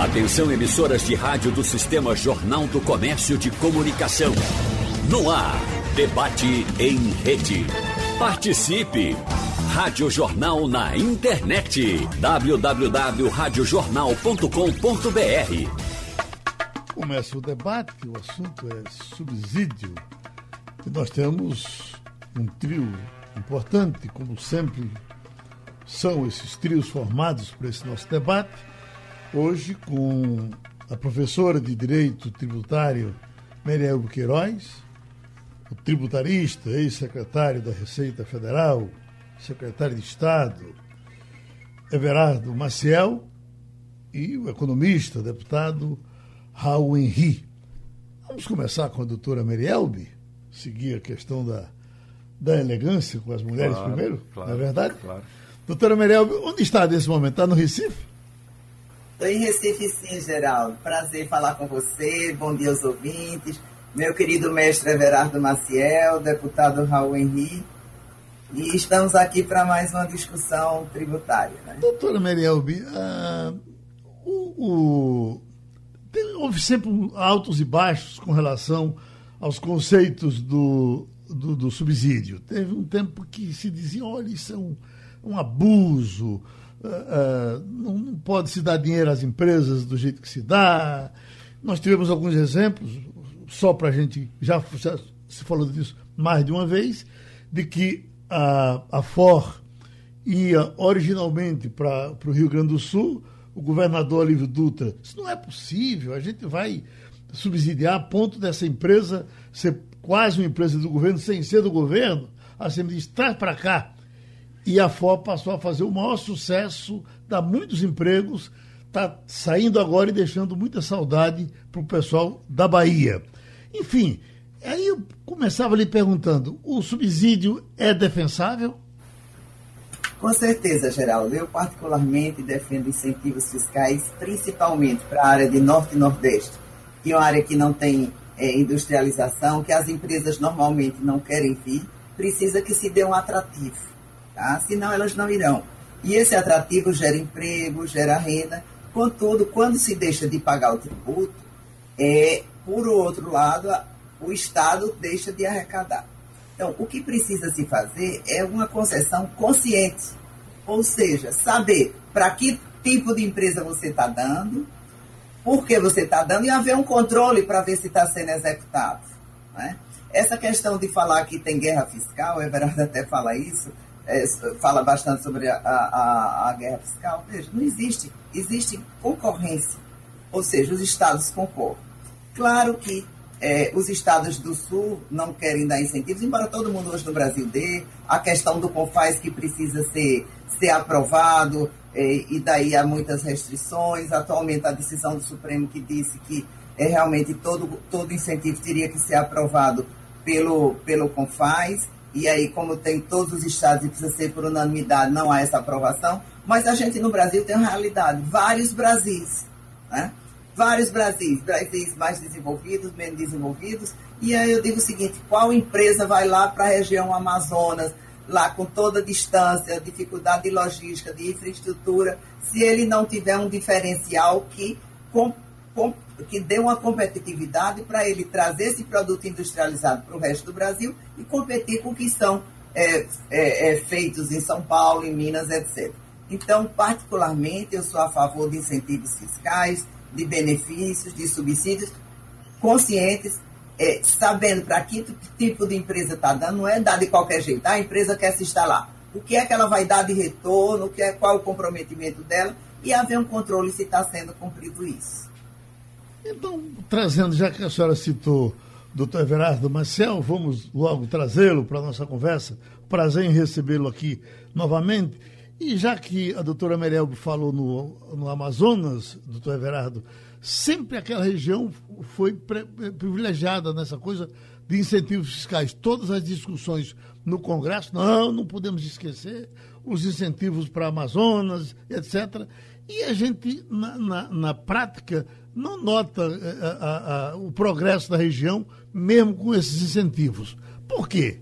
Atenção emissoras de rádio do Sistema Jornal do Comércio de Comunicação. No ar, debate em rede. Participe! Rádio Jornal na internet. www.radiojornal.com.br Começa o debate, o assunto é subsídio. E nós temos um trio importante, como sempre são esses trios formados para esse nosso debate. Hoje, com a professora de Direito Tributário, Meriel Queiroz, o tributarista, ex-secretário da Receita Federal, secretário de Estado, Everardo Maciel, e o economista, deputado Raul Henri. Vamos começar com a doutora Merielbe, seguir a questão da, da elegância com as mulheres Claro, primeiro, claro, não é verdade? claro. Doutora Merielbe, onde está nesse momento? Está no Recife? Estou em Recife, sim, Geraldo. Prazer falar com você. Bom dia aos ouvintes. Meu querido mestre Everardo Maciel, deputado Raul Henri. E estamos aqui para mais uma discussão tributária. Né? Doutora Merielbe, ah, o, o- tem- houve sempre altos e baixos com relação aos conceitos do, do, do subsídio. Teve um tempo que se dizia, olha, isso é um, um abuso, ah, ah, não, pode se dar dinheiro às empresas do jeito que se dá. Nós tivemos alguns exemplos, só para a gente, já, se falou disso mais de uma vez, de que a, a FOR ia originalmente para o Rio Grande do Sul, o governador Olívio Dutra, isso não é possível, a gente vai subsidiar a ponto dessa empresa ser quase uma empresa do governo, sem ser do governo, a CEMI diz, traz para cá. E a FOR passou a fazer o maior sucesso, dá muitos empregos, está saindo agora e deixando muita saudade para o pessoal da Bahia. Enfim, aí eu começava lhe perguntando, o subsídio é defensável? Com certeza, Geraldo. Eu, particularmente, defendo incentivos fiscais, principalmente para a área de Norte e Nordeste, que é uma área que não tem eh, industrialização, que as empresas normalmente não querem vir, precisa que se dê um atrativo, tá? senão elas não irão. E esse atrativo gera emprego, gera renda. Contudo, quando se deixa de pagar o tributo, é, por outro lado, o Estado deixa de arrecadar. Então, o que precisa se fazer é uma concessão consciente, ou seja, saber para que tipo de empresa você está dando, por que você está dando e haver um controle para ver se está sendo executado. né? Essa questão de falar que tem guerra fiscal, o Everardo até fala isso, é, fala bastante sobre a, a- a- guerra fiscal. Veja, não existe, existe concorrência, ou seja, os estados concorrem. Claro que eh, os estados do sul não querem dar incentivos, embora todo mundo hoje no Brasil dê. A questão do CONFAS que precisa ser, ser aprovado, eh, e daí há muitas restrições. Atualmente, a decisão do Supremo que disse que é realmente todo, todo incentivo teria que ser aprovado pelo, pelo CONFAS. E aí, como tem todos os estados e precisa ser por unanimidade, não há essa aprovação. Mas a gente no Brasil tem uma realidade, vários Brasis. Né? vários Brasis, Brasis mais desenvolvidos, menos desenvolvidos, e aí eu digo o seguinte, qual empresa vai lá para a região Amazonas, lá com toda a distância, dificuldade de logística, de infraestrutura, se ele não tiver um diferencial que, com, com, que dê uma competitividade para ele trazer esse produto industrializado para o resto do Brasil e competir com o que são é, é, é, feitos em São Paulo, em Minas, etc. Então, particularmente, eu sou a favor de incentivos fiscais, de benefícios, de subsídios, conscientes, é, sabendo para que tipo de empresa está dando, não é dar de qualquer jeito, a empresa quer se instalar. O que é que ela vai dar de retorno, o que é, qual o comprometimento dela, e haver um controle se está sendo cumprido isso. Então, trazendo, já que a senhora citou doutor Everardo Marcel, vamos logo trazê-lo para a nossa conversa. Prazer em recebê-lo aqui novamente. E já que a doutora Merelbe falou no, no Amazonas, doutor Everardo, sempre aquela região foi privilegiada nessa coisa de incentivos fiscais. Todas as discussões no Congresso, não, não podemos esquecer os incentivos para Amazonas, etc. E a gente, na, na, na prática, não nota eh, a- a- a- o progresso da região, mesmo com esses incentivos. Por quê?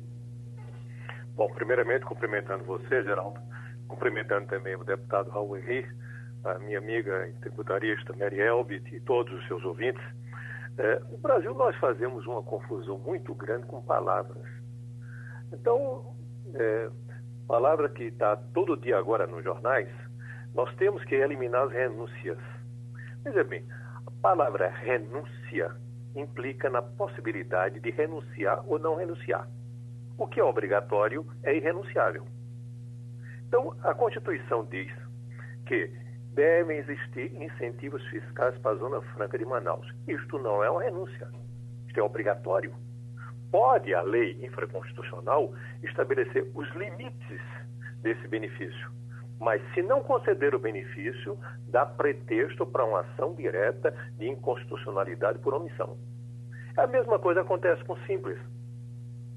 Bom, primeiramente, cumprimentando você, Geraldo, cumprimentando também o deputado Raul Henrique, a minha amiga tributarista Mary Elbit e todos os seus ouvintes, é, no Brasil nós fazemos uma confusão muito grande com palavras. Então, é, palavra que está todo dia agora nos jornais, nós temos que eliminar as renúncias. Veja bem, a palavra renúncia implica na possibilidade de renunciar ou não renunciar. O que é obrigatório é irrenunciável. Então, a Constituição diz que devem existir incentivos fiscais para a Zona Franca de Manaus. Isto não é uma renúncia, isto é obrigatório. Pode a lei infraconstitucional estabelecer os limites desse benefício, mas se não conceder o benefício, dá pretexto para uma ação direta de inconstitucionalidade por omissão. A mesma coisa acontece com o Simples.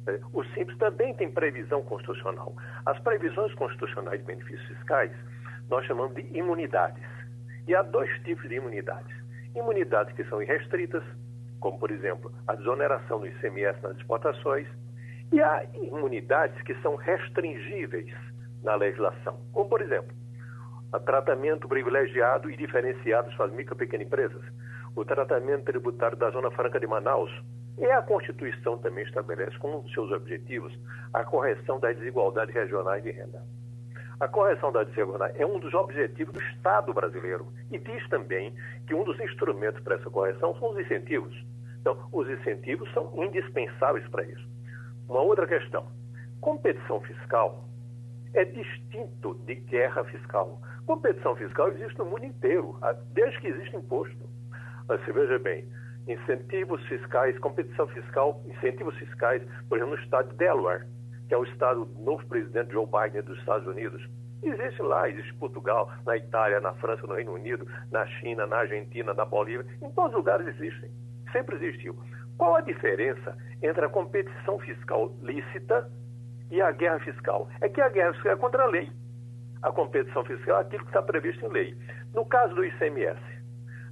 É, o Simples também tem previsão constitucional. As previsões constitucionais de benefícios fiscais nós chamamos de imunidades. E há dois tipos de imunidades. Imunidades que são irrestritas, como, por exemplo, a desoneração do ICMS nas exportações, e há imunidades que são restringíveis na legislação, como, por exemplo, o tratamento privilegiado e diferenciado para micro e pequenas empresas, o tratamento tributário da Zona Franca de Manaus, e a Constituição também estabelece como um seus objetivos a correção das desigualdades regionais de renda. A correção da desigualdade é um dos objetivos do Estado brasileiro e diz também que um dos instrumentos para essa correção são os incentivos. Então, os incentivos são indispensáveis para isso. Uma outra questão: competição fiscal é distinto de guerra fiscal. Competição fiscal existe no mundo inteiro, desde que existe imposto. Você veja bem, incentivos fiscais, competição fiscal, incentivos fiscais, por exemplo, no estado de Delaware, que é o estado do novo presidente Joe Biden dos Estados Unidos. Existe lá, existe Portugal, na Itália, na França, no Reino Unido, na China, na Argentina, na Bolívia, em todos os lugares existem. Sempre existiu. Qual a diferença entre a competição fiscal lícita e a guerra fiscal? É que a guerra fiscal é contra a lei. A competição fiscal é aquilo que está previsto em lei. No caso do ICMS,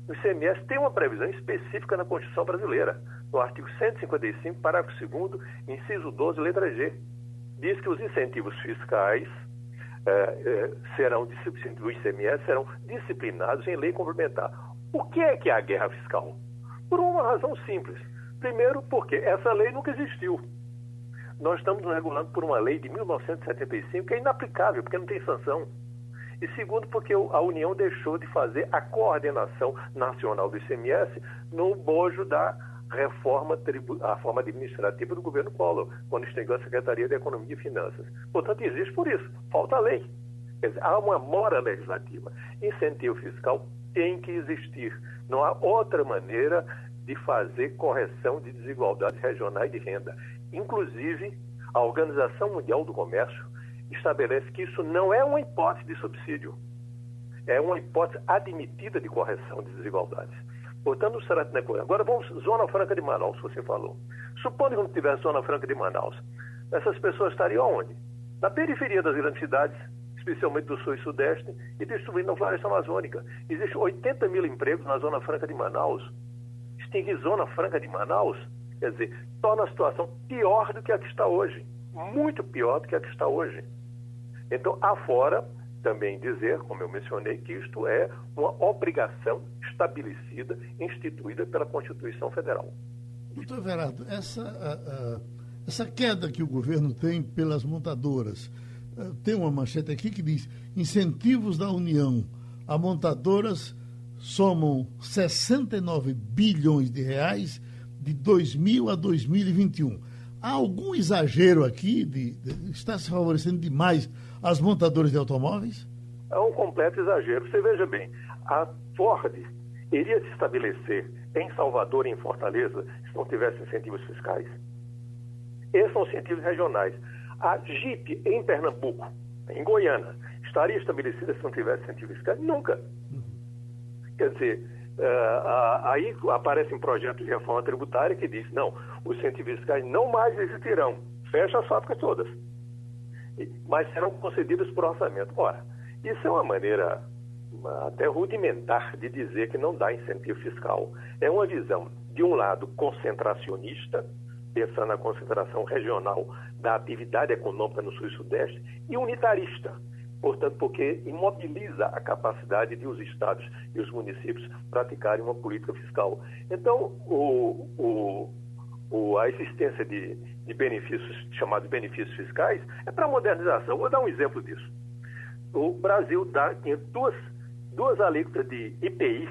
o ICMS tem uma previsão específica na Constituição brasileira, no artigo 155, parágrafo 2, inciso 12, letra G. Diz que os incentivos fiscais é, é, serão, do ICMS serão disciplinados em lei complementar. O que é que é a guerra fiscal? Por uma razão simples. Primeiro, porque essa lei nunca existiu. Nós estamos regulando por uma lei de 1975 que é inaplicável, porque não tem sanção. E segundo, porque a União deixou de fazer a coordenação nacional do ICMS no bojo da reforma a forma administrativa do governo Collor, quando extinguiu a Secretaria de Economia e Finanças. Portanto, existe por isso, falta lei. Quer dizer, há uma mora legislativa. Incentivo fiscal tem que existir. Não há outra maneira de fazer correção de desigualdades regionais de renda. Inclusive, a Organização Mundial do Comércio estabelece que isso não é uma hipótese de subsídio, é uma hipótese admitida de correção de desigualdades. Portanto, será que não é. Agora vamos, Zona Franca de Manaus, você falou. Supondo que não tivesse Zona Franca de Manaus, essas pessoas estariam onde? Na periferia das grandes cidades, especialmente do sul e sudeste, e destruindo a floresta amazônica. Existem 80 mil empregos na Zona Franca de Manaus. Extinguir Zona Franca de Manaus, quer dizer, torna a situação pior do que a que está hoje. Muito pior do que a que está hoje. Então, afora, também dizer, como eu mencionei, que isto é uma obrigação estabelecida, instituída pela Constituição Federal. Doutor Verardo, essa, essa queda que o governo tem pelas montadoras, a, tem uma manchete aqui que diz: incentivos da União a montadoras somam 69 bilhões de reais de 2000 a 2021. Há algum exagero aqui? De, de, está se favorecendo demais as montadoras de automóveis? É um completo exagero. Você veja bem, a Ford iria se estabelecer em Salvador e em Fortaleza se não tivesse incentivos fiscais. Esses são incentivos regionais. A Jeep em Pernambuco, em Goiânia, estaria estabelecida se não tivesse incentivos fiscais? Nunca. Quer dizer, aí aparece um projeto de reforma tributária que diz, não, os incentivos fiscais não mais existirão. Fecha as fábricas todas. Mas serão concedidas por orçamento. Ora, isso é uma maneira até rudimentar de dizer que não dá incentivo fiscal. É uma visão, de um lado, concentracionista, pensando na concentração regional da atividade econômica no Sul e Sudeste, e unitarista, portanto, porque imobiliza a capacidade de os estados e os municípios praticarem uma política fiscal. Então, o, o, o, a existência de, de benefícios, chamados benefícios fiscais, é para modernização. Vou dar um exemplo disso. O Brasil dá, tinha duas, duas alíquotas de IPI,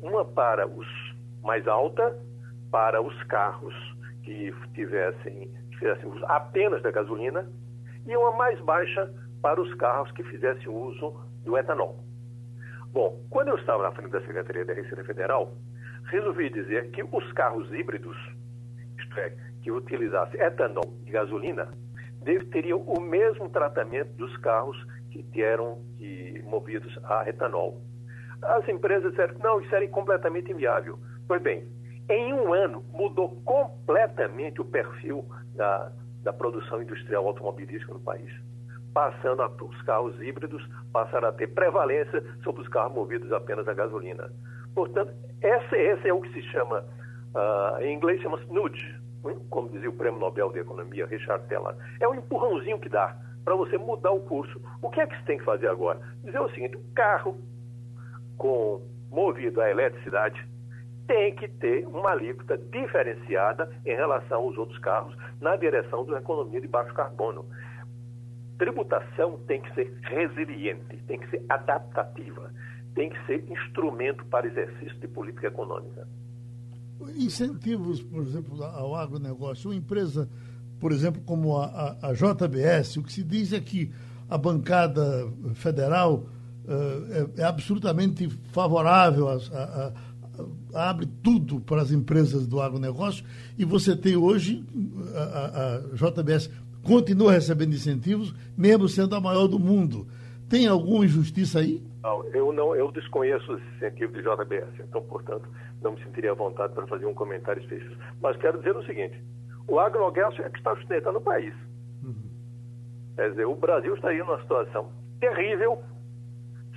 uma para os mais alta, para os carros que tivessem, que fizessem uso apenas da gasolina, e uma mais baixa para os carros que fizessem uso do etanol. Bom, quando eu estava na frente da Secretaria da Receita Federal, resolvi dizer que os carros híbridos, isto é, que utilizassem etanol e gasolina, teriam o mesmo tratamento dos carros que eram que, movidos a etanol. As empresas disseram que não, isso era completamente inviável. Pois bem, em um ano mudou completamente o perfil da, da produção industrial automobilística no país passando a, os carros híbridos passaram a ter prevalência sobre os carros movidos apenas a gasolina. Portanto, esse, esse é o que se chama, uh, em inglês chama-se nudge, como dizia o prêmio Nobel de Economia, Richard Teller. É um empurrãozinho que dá para você mudar o curso. O que é que você tem que fazer agora? Dizer o seguinte, o carro com movido a eletricidade tem que ter uma alíquota diferenciada em relação aos outros carros na direção da economia de baixo carbono tributação tem que ser resiliente, tem que ser adaptativa, tem que ser instrumento para exercício de política econômica. Incentivos, por exemplo, ao agronegócio. Uma empresa, por exemplo, como a, a, a JBS, o que se diz é que a bancada federal uh, é, é, absolutamente favorável a, a, a, abre tudo para as empresas do agronegócio e você tem hoje a, a, JBS continua recebendo incentivos, mesmo sendo a maior do mundo. Tem alguma injustiça aí? Não, eu não, eu desconheço os incentivos de JBS, então, portanto, não me sentiria à vontade para fazer um comentário específico. Mas quero dizer o seguinte: o agronegócio é que está sustentando o país. Uhum. Quer dizer, o Brasil estaria numa situação terrível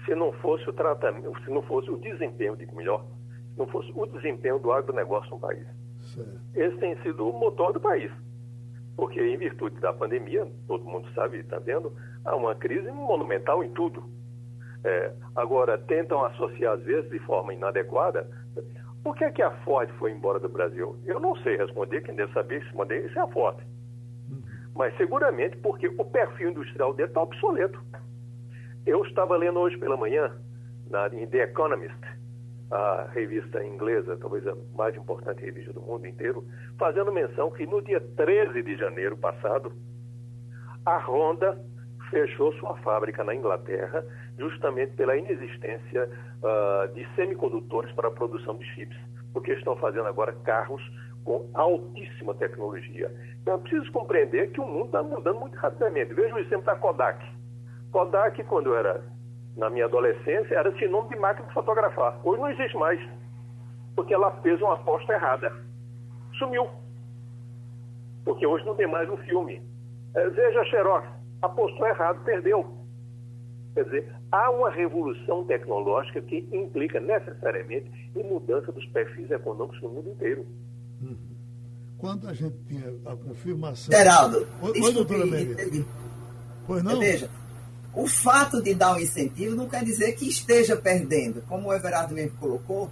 se não fosse o tratamento, se não fosse o desempenho, digo melhor, se não fosse o desempenho do agronegócio no país. Certo. Esse tem sido o motor do país porque em virtude da pandemia, todo mundo sabe, está vendo, há uma crise monumental em tudo. É, agora, tentam associar, às vezes, de forma inadequada. Por que, é que a Ford foi embora do Brasil? Eu não sei responder, quem deve saber responder isso é a Ford. Mas seguramente porque o perfil industrial dele está obsoleto. Eu estava lendo hoje pela manhã, na, em The Economist, a revista inglesa, talvez a mais importante revista do mundo inteiro, fazendo menção que no dia 13 de janeiro passado, a Honda fechou sua fábrica na Inglaterra justamente pela inexistência uh, de semicondutores para a produção de chips, porque estão fazendo agora carros com altíssima tecnologia. Então é preciso compreender que o mundo está mudando muito rapidamente. Veja o exemplo da Kodak. Kodak, quando era na minha adolescência, era sinônimo de máquina de fotografar. Hoje não existe mais, porque ela fez uma aposta errada. Sumiu. Porque hoje não tem mais um filme. É, veja Xerox, apostou errado, perdeu. Quer dizer, há uma revolução tecnológica que implica necessariamente em mudança dos perfis econômicos no mundo inteiro. Uhum. Quando a gente tinha a confirmação. Geraldo, oi, oi doutora. Pois não? Veja, o fato de dar um incentivo não quer dizer que esteja perdendo, como o Everardo mesmo colocou,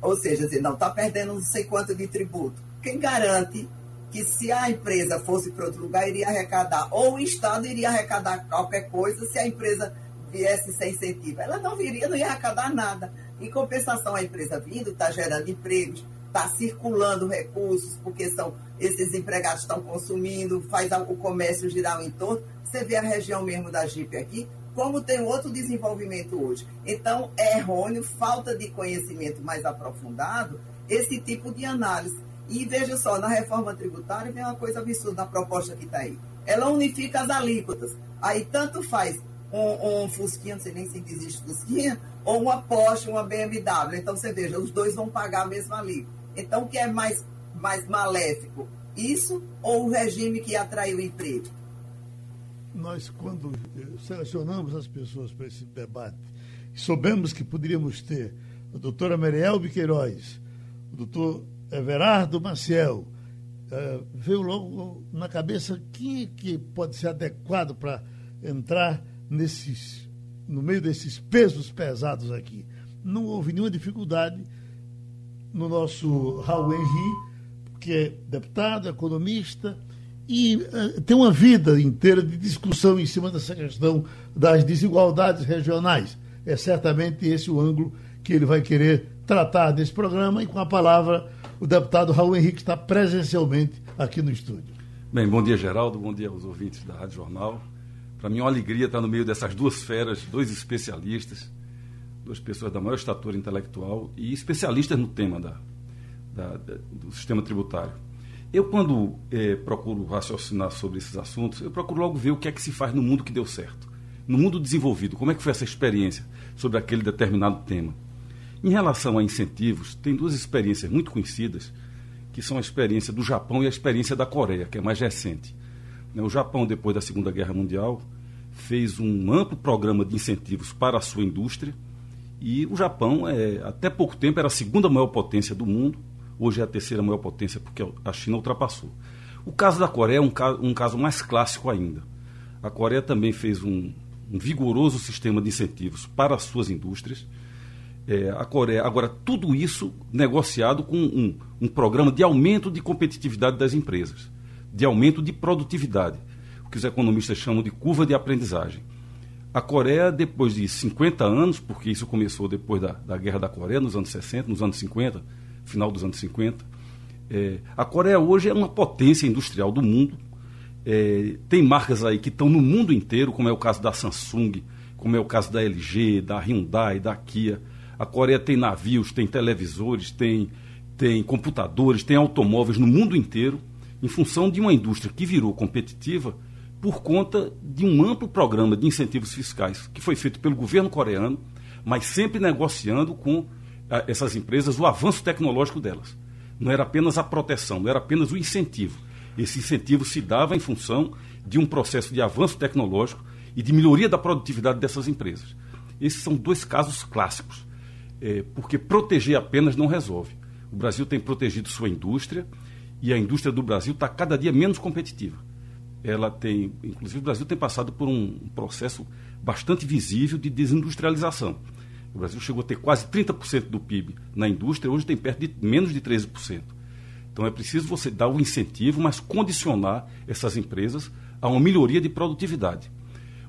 ou seja, não, está perdendo não sei quanto de tributo. Quem garante que se a empresa fosse para outro lugar, iria arrecadar, ou o Estado iria arrecadar qualquer coisa se a empresa viesse sem incentivo? Ela não viria, não ia arrecadar nada. Em compensação, a empresa vindo está gerando empregos, está circulando recursos, porque são esses empregados estão consumindo, faz o comércio girar o entorno. Você vê a região mesmo da Jeep aqui, como tem outro desenvolvimento hoje. Então, é errôneo, falta de conhecimento mais aprofundado, esse tipo de análise. E veja só, na reforma tributária vem uma coisa absurda na proposta que está aí. Ela unifica as alíquotas. Aí tanto faz um, um Fusquinha, não sei nem se existe Fusquinha, ou uma Porsche, uma BMW. Então você veja, os dois vão pagar a mesma alíquota. Então o que é mais, mais maléfico? Isso ou o regime que atraiu emprego? nós, quando eh, selecionamos as pessoas para esse debate, soubemos que poderíamos ter a doutora Marielbe Queiroz, o doutor Everardo Maciel, uh, veio logo na cabeça quem é que pode ser adequado para entrar nesses, no meio desses pesos pesados aqui. Não houve nenhuma dificuldade no nosso Raul Henri, que é deputado, economista, e uh, tem uma vida inteira de discussão em cima dessa questão das desigualdades regionais. É certamente esse o ângulo que ele vai querer tratar nesse programa e com a palavra o deputado Raul Henrique está presencialmente aqui no estúdio. Bem, bom dia, Geraldo, bom dia aos ouvintes da Rádio Jornal. Para mim é uma alegria estar no meio dessas duas feras, dois especialistas, duas pessoas da maior estatura intelectual e especialistas no tema da, da, da, do sistema tributário. Eu, quando é, procuro raciocinar sobre esses assuntos, eu procuro logo ver o que é que se faz no mundo que deu certo. No mundo desenvolvido, como é que foi essa experiência sobre aquele determinado tema. Em relação a incentivos, tem duas experiências muito conhecidas, que são a experiência do Japão e a experiência da Coreia, que é mais recente. Né, o Japão, depois da Segunda Guerra Mundial, fez um amplo programa de incentivos para a sua indústria, e o Japão, é, até pouco tempo, era a segunda maior potência do mundo, hoje é a terceira maior potência porque a China ultrapassou. O caso da Coreia é um caso, um caso mais clássico ainda. A Coreia também fez um, um vigoroso sistema de incentivos para as suas indústrias. É, a Coreia, agora, tudo isso negociado com um, um programa de aumento de competitividade das empresas, de aumento de produtividade, o que os economistas chamam de curva de aprendizagem. A Coreia, depois de 50 anos, porque isso começou depois da, da Guerra da Coreia, nos anos 60, nos anos 50, final dos anos 50. É, a Coreia hoje é uma potência industrial do mundo. É, tem marcas aí que estão no mundo inteiro, como é o caso da Samsung, como é o caso da LG, da Hyundai, da Kia. A Coreia tem navios, tem televisores, tem, tem computadores, tem automóveis no mundo inteiro, em função de uma indústria que virou competitiva por conta de um amplo programa de incentivos fiscais que foi feito pelo governo coreano, mas sempre negociando com essas empresas o avanço tecnológico delas. Não era apenas a proteção, não era apenas o incentivo. Esse incentivo se dava em função de um processo de avanço tecnológico e de melhoria da produtividade dessas empresas. Esses são dois casos clássicos, é, porque proteger apenas não resolve. O Brasil tem protegido sua indústria e a indústria do Brasil está cada dia menos competitiva. Ela tem, inclusive, o Brasil tem passado por um processo bastante visível de desindustrialização. O Brasil chegou a ter quase 30% do PIB na indústria, hoje tem perto de menos de 13%. Então é preciso você dar o incentivo, mas condicionar essas empresas a uma melhoria de produtividade.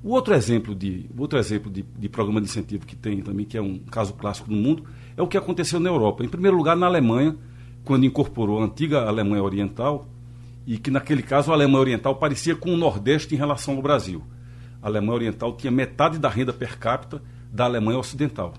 O outro exemplo de, outro exemplo de, de programa de incentivo que tem também, que é um caso clássico no mundo, é o que aconteceu na Europa. Em primeiro lugar, na Alemanha, quando incorporou a antiga Alemanha Oriental, e que naquele caso a Alemanha Oriental parecia com o Nordeste em relação ao Brasil. A Alemanha Oriental tinha metade da renda per capita da Alemanha Ocidental.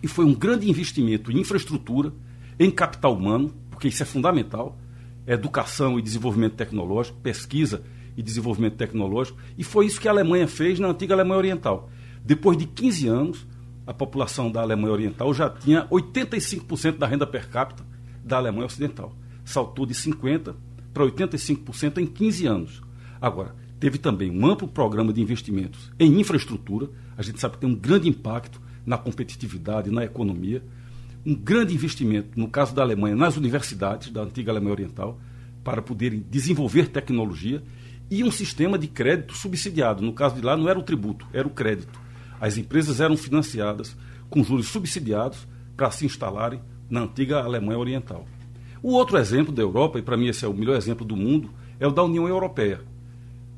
E foi um grande investimento em infraestrutura, em capital humano, porque isso é fundamental, educação e desenvolvimento tecnológico, pesquisa e desenvolvimento tecnológico, e foi isso que a Alemanha fez na antiga Alemanha Oriental. Depois de 15 anos, a população da Alemanha Oriental já tinha 85% da renda per capita da Alemanha Ocidental. Saltou de 50% para 85% em 15 anos. Agora, teve também um amplo programa de investimentos em infraestrutura, a gente sabe que tem um grande impacto na competitividade, na economia. Um grande investimento, no caso da Alemanha, nas universidades da antiga Alemanha Oriental, para poderem desenvolver tecnologia e um sistema de crédito subsidiado. No caso de lá, não era o tributo, era o crédito. As empresas eram financiadas com juros subsidiados para se instalarem na antiga Alemanha Oriental. O outro exemplo da Europa, e para mim esse é o melhor exemplo do mundo, é o da União Europeia,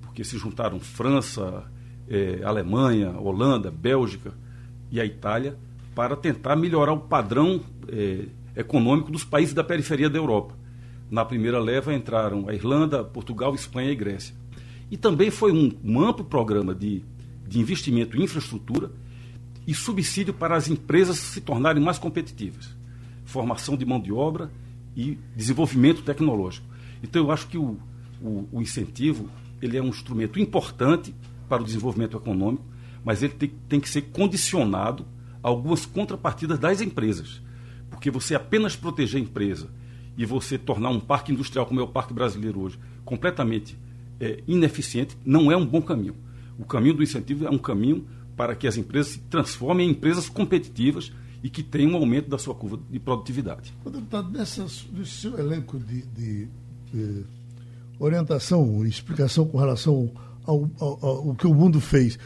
porque se juntaram França, eh, Alemanha, Holanda, Bélgica e a Itália para tentar melhorar o padrão eh, econômico dos países da periferia da Europa. Na primeira leva entraram a Irlanda, Portugal, Espanha e Grécia. E também foi um, um amplo programa de, de investimento em infraestrutura e subsídio para as empresas se tornarem mais competitivas. Formação de mão de obra e desenvolvimento tecnológico. Então eu acho que o, o, o incentivo ele é um instrumento importante para o desenvolvimento econômico, mas ele tem, tem que ser condicionado a algumas contrapartidas das empresas. Porque você apenas proteger a empresa e você tornar um parque industrial, como é o parque brasileiro hoje, completamente é, ineficiente, não é um bom caminho. O caminho do incentivo é um caminho para que as empresas se transformem em empresas competitivas e que tenham um aumento da sua curva de produtividade. Deputado, nesse seu elenco de, de, de orientação e explicação com relação ao, ao, ao, ao, que o mundo fez.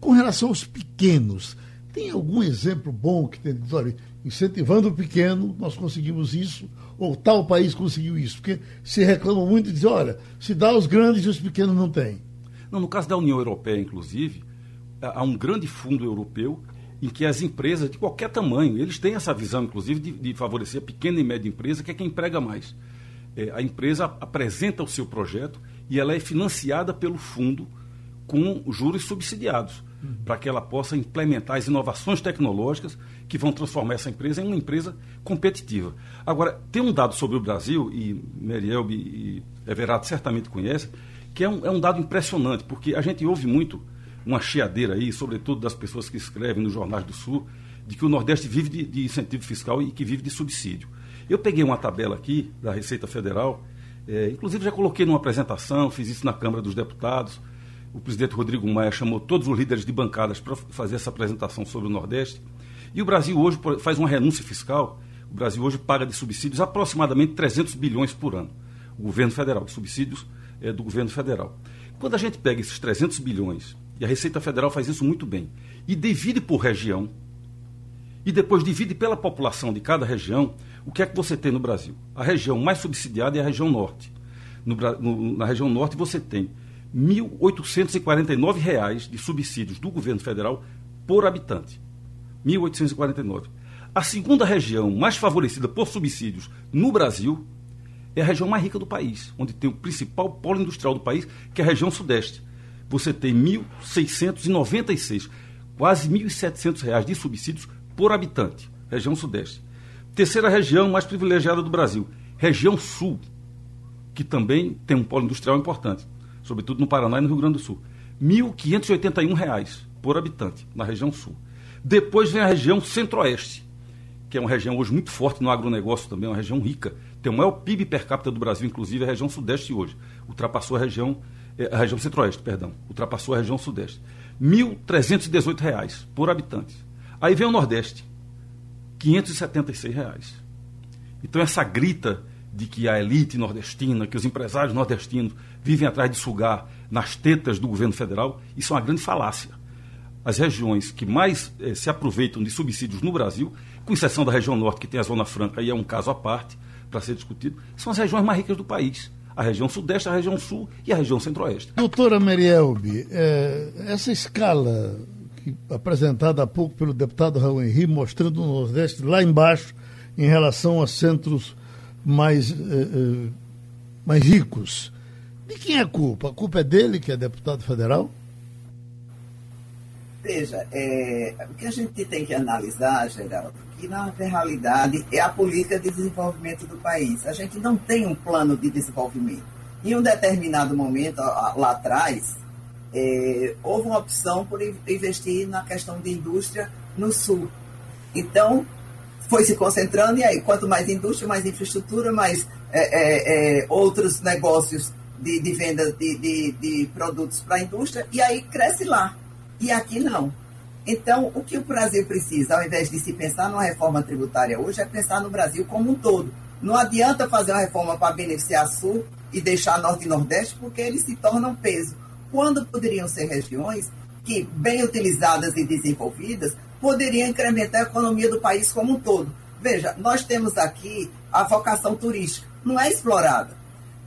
Com relação aos pequenos, tem algum exemplo bom que tem olha, incentivando o pequeno, nós conseguimos isso, ou tal país conseguiu isso? Porque se reclama muito e diz, olha, se dá aos grandes e os pequenos não têm. Não, no caso da União Europeia, inclusive, há um grande fundo europeu em que as empresas de qualquer tamanho, eles têm essa visão, inclusive, de, de favorecer a pequena e média empresa, que é quem emprega mais. É, a empresa apresenta o seu projeto e ela é financiada pelo fundo com juros subsidiados, uhum. para que ela possa implementar as inovações tecnológicas que vão transformar essa empresa em uma empresa competitiva. Agora, tem um dado sobre o Brasil, e Meriel e Everardo certamente conhecem, que é um, é um dado impressionante, porque a gente ouve muito uma chiadeira aí, sobretudo das pessoas que escrevem nos jornais do Sul, de que o Nordeste vive de, de incentivo fiscal e que vive de subsídio. Eu peguei uma tabela aqui da Receita Federal, é, inclusive já coloquei numa apresentação, fiz isso na Câmara dos Deputados. O presidente Rodrigo Maia chamou todos os líderes de bancadas para fazer essa apresentação sobre o Nordeste. E o Brasil hoje faz uma renúncia fiscal. O Brasil hoje paga de subsídios aproximadamente 300 bilhões por ano. O governo federal, de subsídios é, do governo federal. Quando a gente pega esses 300 bilhões e a Receita Federal faz isso muito bem. E divide por região, e depois divide pela população de cada região, o que é que você tem no Brasil? A região mais subsidiada é a região norte. No, no, na região norte você tem R$ 1.849 de subsídios do governo federal por habitante. 1.849. A segunda região mais favorecida por subsídios no Brasil é a região mais rica do país, onde tem o principal polo industrial do país, que é a região sudeste você tem 1.696, quase R$ 1.700 de subsídios por habitante, região sudeste. Terceira região mais privilegiada do Brasil, região sul, que também tem um polo industrial importante, sobretudo no Paraná e no Rio Grande do Sul. R$ 1.581 por habitante na região sul. Depois vem a região centro-oeste, que é uma região hoje muito forte no agronegócio também, uma região rica. Tem o maior PIB per capita do Brasil, inclusive a região sudeste hoje. Ultrapassou a região a região centro-oeste, perdão, ultrapassou a região sudeste. R$ 1.318 por habitante. Aí vem o Nordeste, 576 reais. Então essa grita de que a elite nordestina, que os empresários nordestinos vivem atrás de sugar nas tetas do governo federal, isso é uma grande falácia. As regiões que mais eh, se aproveitam de subsídios no Brasil, com exceção da região norte, que tem a Zona Franca, e é um caso à parte para ser discutido, são as regiões mais ricas do país a região sudeste, a região sul e a região centro-oeste. Doutora Merielbi, é, essa escala que, apresentada há pouco pelo deputado Raul Henri, mostrando o Nordeste lá embaixo em relação a centros mais, é, é, mais ricos, de quem é a culpa? A culpa é dele, que é deputado federal? Veja, é, o que a gente tem que analisar, Geraldo, que na realidade é a política de desenvolvimento do país. A gente não tem um plano de desenvolvimento. Em um determinado momento, lá atrás, é, houve uma opção por investir na questão de indústria no sul. Então, foi se concentrando, e aí, quanto mais indústria, mais infraestrutura, mais é, é, é outros negócios de, de venda de, de, de produtos para a indústria, e aí cresce lá. E aqui não. Então, o que o Brasil precisa, ao invés de se pensar numa reforma tributária hoje, é pensar no Brasil como um todo. Não adianta fazer uma reforma para beneficiar Sul e deixar Norte e Nordeste, porque eles se tornam peso. Quando poderiam ser regiões que, bem utilizadas e desenvolvidas, poderiam incrementar a economia do país como um todo. Veja, nós temos aqui a vocação turística, não é explorada.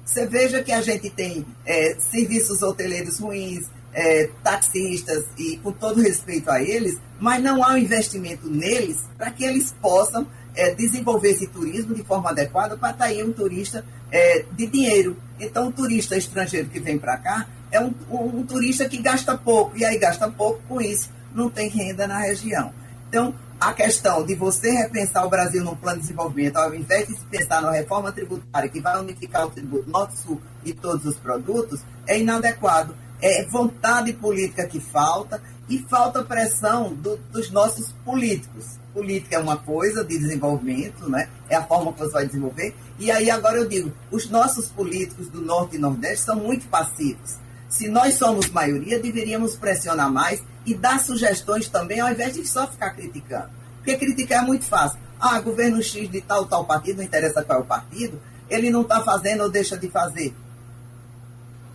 Você veja que a gente tem é, serviços hoteleiros ruins, é, taxistas e com todo respeito a eles, mas não há um investimento neles para que eles possam é, desenvolver esse turismo de forma adequada para atrair um turista é, de dinheiro. Então, o turista estrangeiro que vem para cá é um, um, um, turista que gasta pouco, e aí gasta pouco com isso, não tem renda na região. Então, a questão de você repensar o Brasil num plano de desenvolvimento, ao invés de se pensar numa reforma tributária que vai unificar o tributo norte-sul e todos os produtos, é inadequado é vontade política que falta e falta pressão do, dos nossos políticos. Política é uma coisa de desenvolvimento, né? é a forma que você vai desenvolver. E aí agora eu digo, os nossos políticos do Norte e Nordeste são muito passivos. Se nós somos maioria, deveríamos pressionar mais e dar sugestões também, ao invés de só ficar criticando. Porque criticar é muito fácil. Ah, governo X de tal, tal partido, não interessa qual é o partido, ele não está fazendo ou deixa de fazer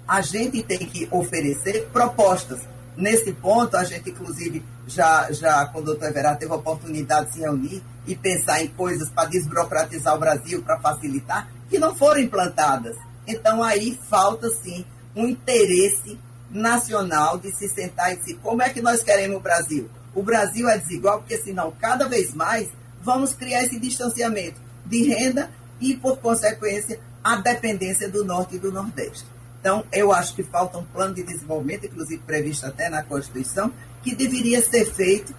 a gente tem que oferecer propostas. nesse ponto, a gente, inclusive, já, já com o doutor Everardo teve a oportunidade de se reunir e pensar em coisas para desburocratizar o Brasil, para facilitar, que não foram implantadas. Então, aí falta, sim, um interesse nacional de se sentar e dizer como é que nós queremos o Brasil. O Brasil é desigual porque, senão, cada vez mais vamos criar esse distanciamento de renda e, por consequência, a dependência do Norte e do Nordeste. Então, eu acho que falta um plano de desenvolvimento, inclusive previsto até na Constituição, que deveria ser feito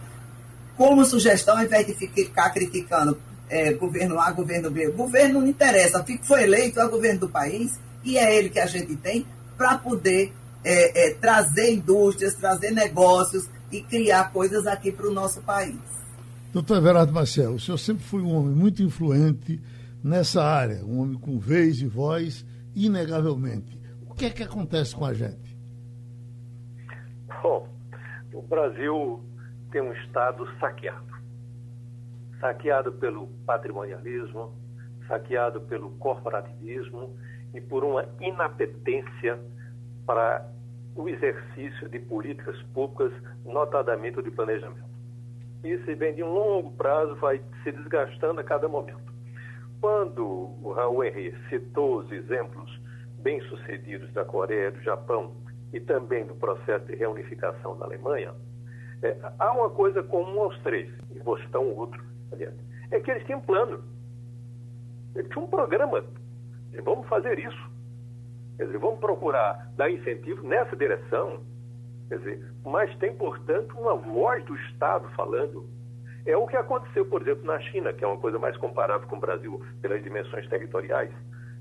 como sugestão, ao invés de ficar criticando é, governo A, governo B. O governo não interessa, foi eleito, é o governo do país e é ele que a gente tem para poder é, é, trazer indústrias, trazer negócios e criar coisas aqui para o nosso país. Doutor Everardo Marcel, o senhor sempre foi um homem muito influente nessa área, um homem com vez e voz, inegavelmente. Que é que acontece com a gente? Bom, o Brasil tem um Estado saqueado. Saqueado pelo patrimonialismo, saqueado pelo corporativismo e por uma inapetência para o exercício de políticas públicas, notadamente de planejamento. Isso vem de um longo prazo, vai se desgastando a cada momento. Quando o Raul Henry citou os exemplos bem-sucedidos da Coreia, do Japão e também do processo de reunificação da Alemanha, é, há uma coisa comum aos três, e vou citar um outro, aliás, é que eles tinham um plano. Eles tinham um programa. Vamos fazer isso. Dizer, vamos procurar dar incentivo nessa direção. Quer dizer, mas tem, portanto, uma voz do Estado falando. É o que aconteceu, por exemplo, na China, que é uma coisa mais comparável com o Brasil pelas dimensões territoriais.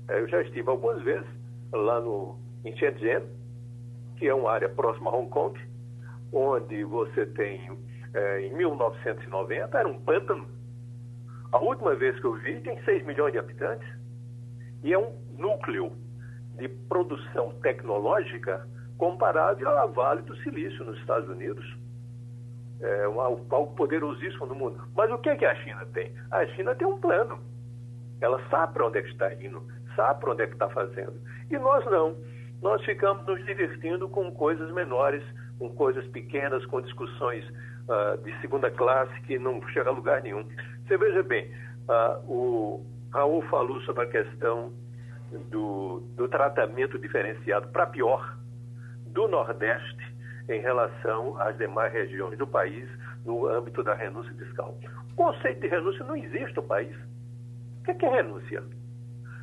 É, eu já estive algumas vezes lá no, em Shenzhen, que é uma área próxima a Hong Kong, onde você tem, é, em 1990, era um pântano. A última vez que eu vi, tem 6 milhões de habitantes. E é um núcleo de produção tecnológica comparável à Vale do Silício nos Estados Unidos. É um, algo poderosíssimo no mundo. Mas o que, é que a China tem? A China tem um plano. Ela sabe para onde é que está indo, para onde é que está fazendo. E nós não. Nós ficamos nos divertindo com coisas menores, com coisas pequenas, com discussões uh, de segunda classe que não chega a lugar nenhum. Você veja bem, uh, o Raul falou sobre a questão do, do tratamento diferenciado para pior do Nordeste em relação às demais regiões do país no âmbito da renúncia fiscal. O conceito de renúncia não existe no país. O que é, que é renúncia?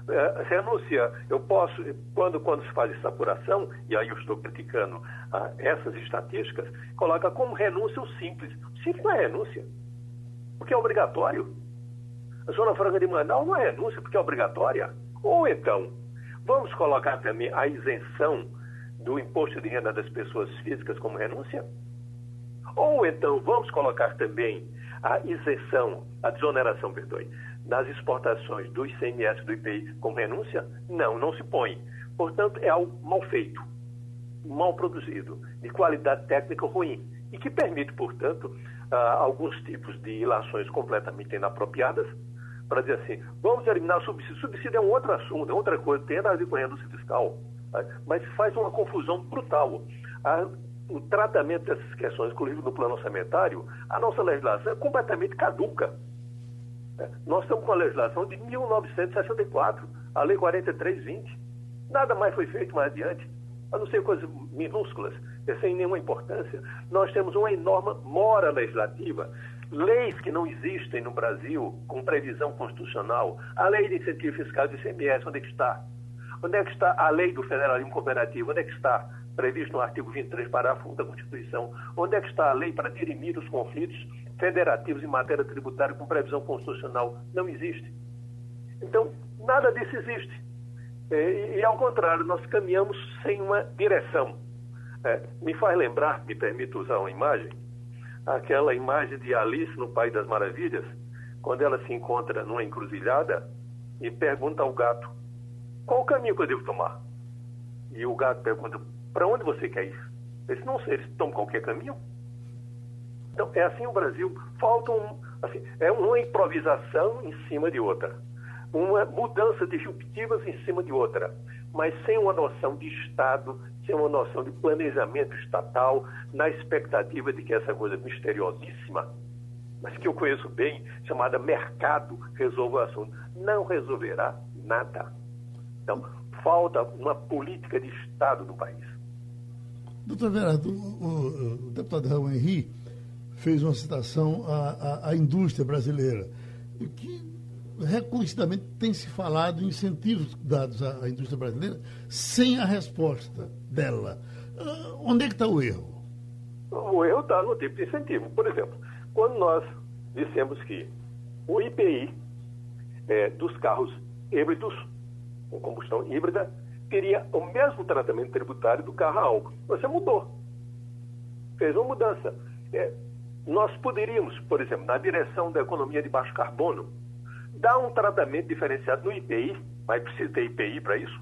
É, renúncia, eu posso, quando, quando se faz essa apuração, e aí eu estou criticando ah, essas estatísticas, coloca como renúncia o simples. O simples não é renúncia, porque é obrigatório. A Zona Franca de Manaus não é renúncia, porque é obrigatória. Ou então, vamos colocar também a isenção do imposto de renda das pessoas físicas como renúncia? Ou então, vamos colocar também a isenção, a desoneração, perdoe, das exportações do ICMS do IPI como renúncia? Não, não se põe. Portanto, é algo mal feito, mal produzido, de qualidade técnica ruim e que permite, portanto, ah, alguns tipos de ilações completamente inapropriadas para dizer assim, vamos eliminar subsídio. Subsídio é um outro assunto, é outra coisa, tem a ver com renúncia fiscal, tá? mas faz uma confusão brutal. O tratamento dessas questões, inclusive no plano orçamentário, a nossa legislação é completamente caduca. Nós estamos com a legislação de 1964, a Lei 4320. Nada mais foi feito mais adiante, a não ser coisas minúsculas, sem nenhuma importância. Nós temos uma enorme mora legislativa leis que não existem no Brasil com previsão constitucional. A lei de incentivo fiscal do ICMS, onde é que está? Onde é que está a lei do federalismo cooperativo? Onde é que está? Previsto no artigo 23, parágrafo 1 da Constituição. Onde é que está a lei para dirimir os conflitos federativos em matéria tributária com previsão constitucional? Não existe. Então, nada disso existe. E, e ao contrário, nós caminhamos sem uma direção. É, me faz lembrar, me permito usar uma imagem, aquela imagem de Alice no País das Maravilhas, quando ela se encontra numa encruzilhada e pergunta ao gato: qual o caminho que eu devo tomar? E o gato pergunta: para onde você quer ir? Eles não sei, eles tomam qualquer caminho. Então, é assim o Brasil. Falta assim, é uma improvisação em cima de outra. Uma mudança disruptivas em cima de outra. Mas sem uma noção de Estado, sem uma noção de planejamento estatal, na expectativa de que essa coisa misteriosíssima, mas que eu conheço bem, chamada mercado, resolva o assunto. Não resolverá nada. Então, falta uma política de Estado no país. Doutor Verardo, o, o, deputado Raul Henri fez uma citação à, à, à indústria brasileira, que reconhecidamente tem se falado em incentivos dados à, à indústria brasileira sem a resposta dela. Uh, onde é que está o erro? O erro está no tipo de incentivo. Por exemplo, quando nós dissemos que o IPI é, dos carros híbridos, com combustão híbrida, teria o mesmo tratamento tributário do carro a álcool. Você mudou. Fez uma mudança. É, nós poderíamos, por exemplo, na direção da economia de baixo carbono, dar um tratamento diferenciado no IPI, mas precisa ter IPI para isso,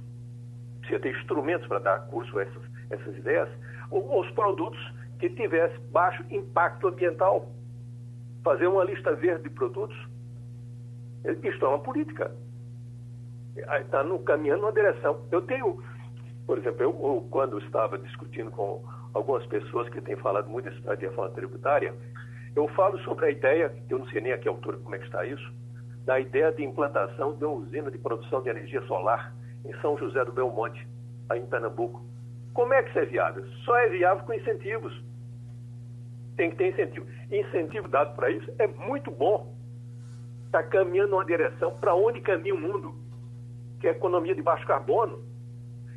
precisa ter instrumentos para dar curso a essas, essas ideias, ou os produtos que tivessem baixo impacto ambiental. Fazer uma lista verde de produtos. Isto é uma política. Está caminhando numa direção. Eu tenho, por exemplo, eu, quando estava discutindo com algumas pessoas que têm falado muito dessa de reforma tributária, eu falo sobre a ideia, eu não sei nem a que altura como é que está isso, da ideia de implantação de uma usina de produção de energia solar em São José do Belmonte, aí em Pernambuco. Como é que isso é viável? Só é viável com incentivos. Tem que ter incentivo. Incentivo dado para isso é muito bom. Está caminhando numa direção para onde caminha o mundo, que é a economia de baixo carbono.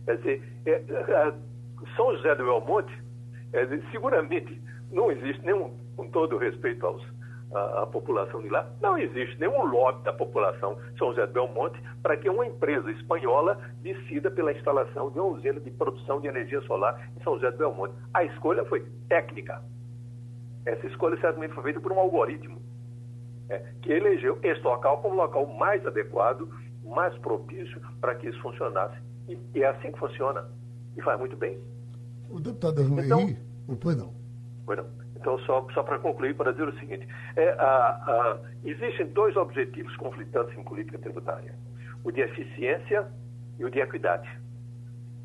Quer dizer, é, é, São José do Belmonte, é, seguramente não existe nenhum, com todo respeito aos, a, população de lá, não existe nenhum lobby da população São José do Belmonte para que uma empresa espanhola decida pela instalação de uma usina de produção de energia solar em São José do Belmonte. A escolha foi técnica. Essa escolha certamente foi feita por um algoritmo é, que elegeu este local como o local mais adequado, mais propício para que isso funcionasse. E, e, é assim que funciona. E faz muito bem. O deputado Arrumaí, então, pois não. Pois não. Então, só, só para concluir, para dizer o seguinte: é, a, a, existem dois objetivos conflitantes em política tributária: o de eficiência e o de equidade.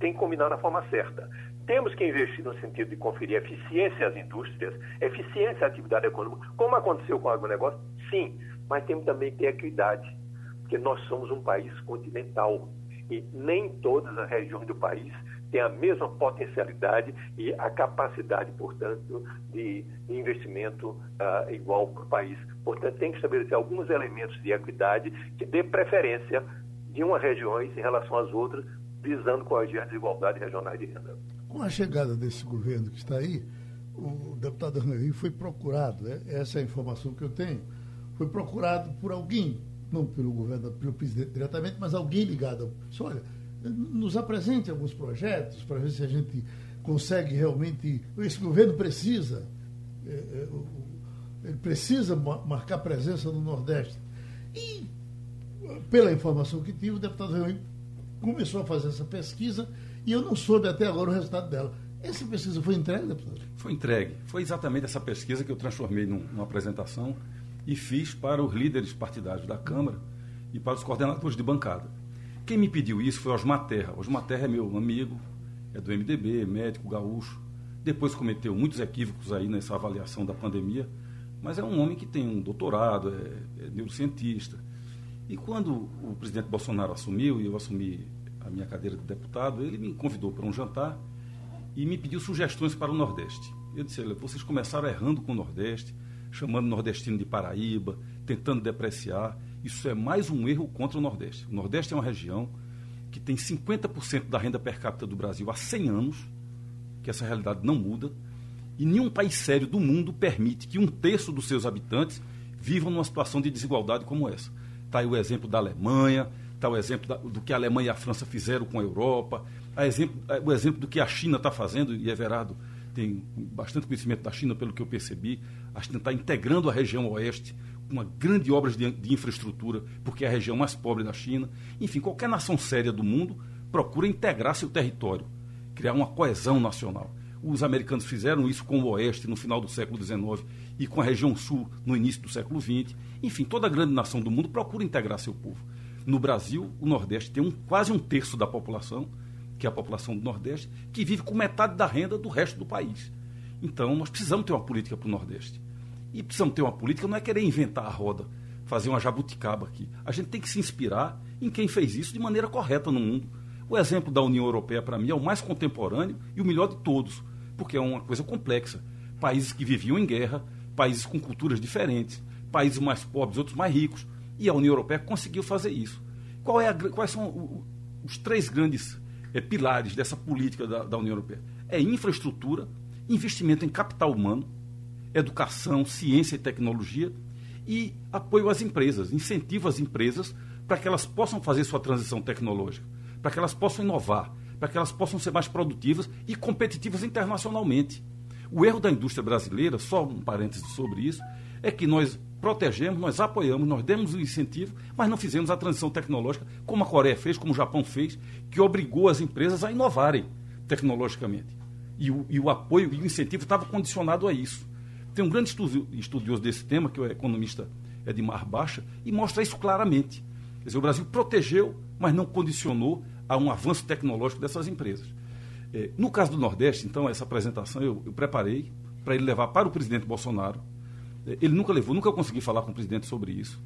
Tem que combinar na forma certa. Temos que investir no sentido de conferir eficiência às indústrias, eficiência à atividade econômica, como aconteceu com o agronegócio, sim, mas temos também que ter equidade, porque nós somos um país continental e nem todas as regiões do país tem a mesma potencialidade e a capacidade, portanto, de, investimento uh, igual para o país. Portanto, tem que estabelecer alguns elementos de equidade que dê preferência de umas regiões em relação às outras, visando corrigir as desigualdades regionais de renda. Com a chegada desse governo que está aí, o deputado Henrique foi procurado, né? essa é a informação que eu tenho, foi procurado por alguém, não pelo governo, pelo presidente diretamente, mas alguém ligado. Disse, olha, nos apresente alguns projetos para ver se a gente consegue realmente. Esse governo precisa, é, é, ele precisa marcar presença no Nordeste. E, pela informação que tive, o deputado Reui começou a fazer essa pesquisa e eu não soube até agora o resultado dela. Essa pesquisa foi entregue, deputado? Foi entregue. Foi exatamente essa pesquisa que eu transformei num, numa apresentação e fiz para os líderes partidários da Câmara e para os coordenadores de bancada. Quem me pediu isso foi Osmar Terra. Osmar Terra é meu amigo, é do MDB, médico, gaúcho. Depois cometeu muitos equívocos aí nessa avaliação da pandemia, mas é um homem que tem um doutorado, é, é neurocientista. E quando o presidente Bolsonaro assumiu e eu assumi a minha cadeira de deputado, ele me convidou para um jantar e me pediu sugestões para o Nordeste. Eu disse: Olha, vocês começaram errando com o Nordeste, chamando o nordestino de Paraíba, tentando depreciar. Isso é mais um erro contra o Nordeste. O Nordeste é uma região que tem 50% da renda per capita do Brasil há 100 anos, que essa realidade não muda, e nenhum país sério do mundo permite que um terço dos seus habitantes vivam numa situação de desigualdade como essa. Está aí o exemplo da Alemanha, está o exemplo da, do que a Alemanha e a França fizeram com a Europa, a exemplo, o exemplo do que a China está fazendo, e Everardo tem bastante conhecimento da China, pelo que eu percebi. A China está integrando a região oeste uma grande obra de, de infraestrutura, porque é a região mais pobre da China. Enfim, qualquer nação séria do mundo procura integrar seu território, criar uma coesão nacional. Os americanos fizeram isso com o Oeste no final do século XIX e com a região Sul no início do século XX. Enfim, toda grande nação do mundo procura integrar seu povo. No Brasil, o Nordeste tem um, quase um terço da população que é a população do Nordeste, que vive com metade da renda do resto do país. Então, nós precisamos ter uma política para o Nordeste. E precisamos ter uma política, não é querer inventar a roda, fazer uma jabuticaba aqui. A gente tem que se inspirar em quem fez isso de maneira correta no mundo. O exemplo da União Europeia, para mim, é o mais contemporâneo e o melhor de todos, porque é uma coisa complexa. Países que viviam em guerra, países com culturas diferentes, países mais pobres, outros mais ricos. E a União Europeia conseguiu fazer isso. É a, quais são os três grandes é, pilares dessa política da, da União Europeia? É infraestrutura, investimento em capital humano, educação, ciência e tecnologia e apoio às empresas, incentivo às empresas para que elas possam fazer sua transição tecnológica, para que elas possam inovar, para que elas possam ser mais produtivas e competitivas internacionalmente. O erro da indústria brasileira, só um parêntese sobre isso, é que nós protegemos, nós apoiamos, nós demos o incentivo, mas não fizemos a transição tecnológica como a Coreia fez, como o Japão fez, que obrigou as empresas a inovarem tecnologicamente. E o, e o apoio e o incentivo estava condicionado a isso. Tem um grande estudioso desse tema, que é o economista Edmar Baixa, e mostra isso claramente. Quer dizer, o Brasil protegeu, mas não condicionou a um avanço tecnológico dessas empresas. É, no caso do Nordeste, então, essa apresentação eu, eu preparei para ele levar para o presidente Bolsonaro ele nunca levou, nunca consegui falar com o presidente sobre isso.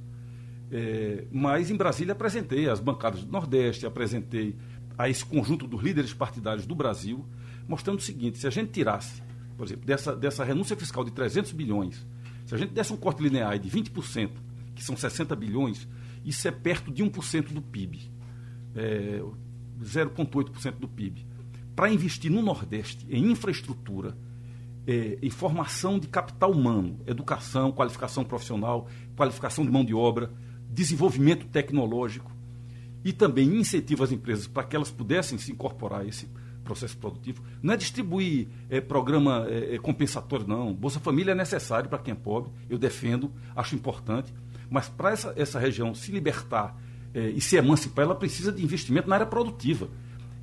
É, mas em Brasília apresentei as bancadas do Nordeste, apresentei a esse conjunto dos líderes partidários do Brasil, mostrando o seguinte: se a gente tirasse, por exemplo, dessa, dessa renúncia fiscal de 300 bilhões, se a gente desse um corte linear de 20%, que são 60 bilhões, isso é perto de 1% do PIB, é, 0,8% do PIB. Para investir no Nordeste em infraestrutura, é, informação de capital humano, educação, qualificação profissional, qualificação de mão de obra, desenvolvimento tecnológico e também incentivo às empresas para que elas pudessem se incorporar a esse processo produtivo. Não é distribuir é, programa é, é compensatório, não. Bolsa Família é necessário para quem é pobre, eu defendo, acho importante, mas para essa, essa região se libertar é, e se emancipar, ela precisa de investimento na área produtiva.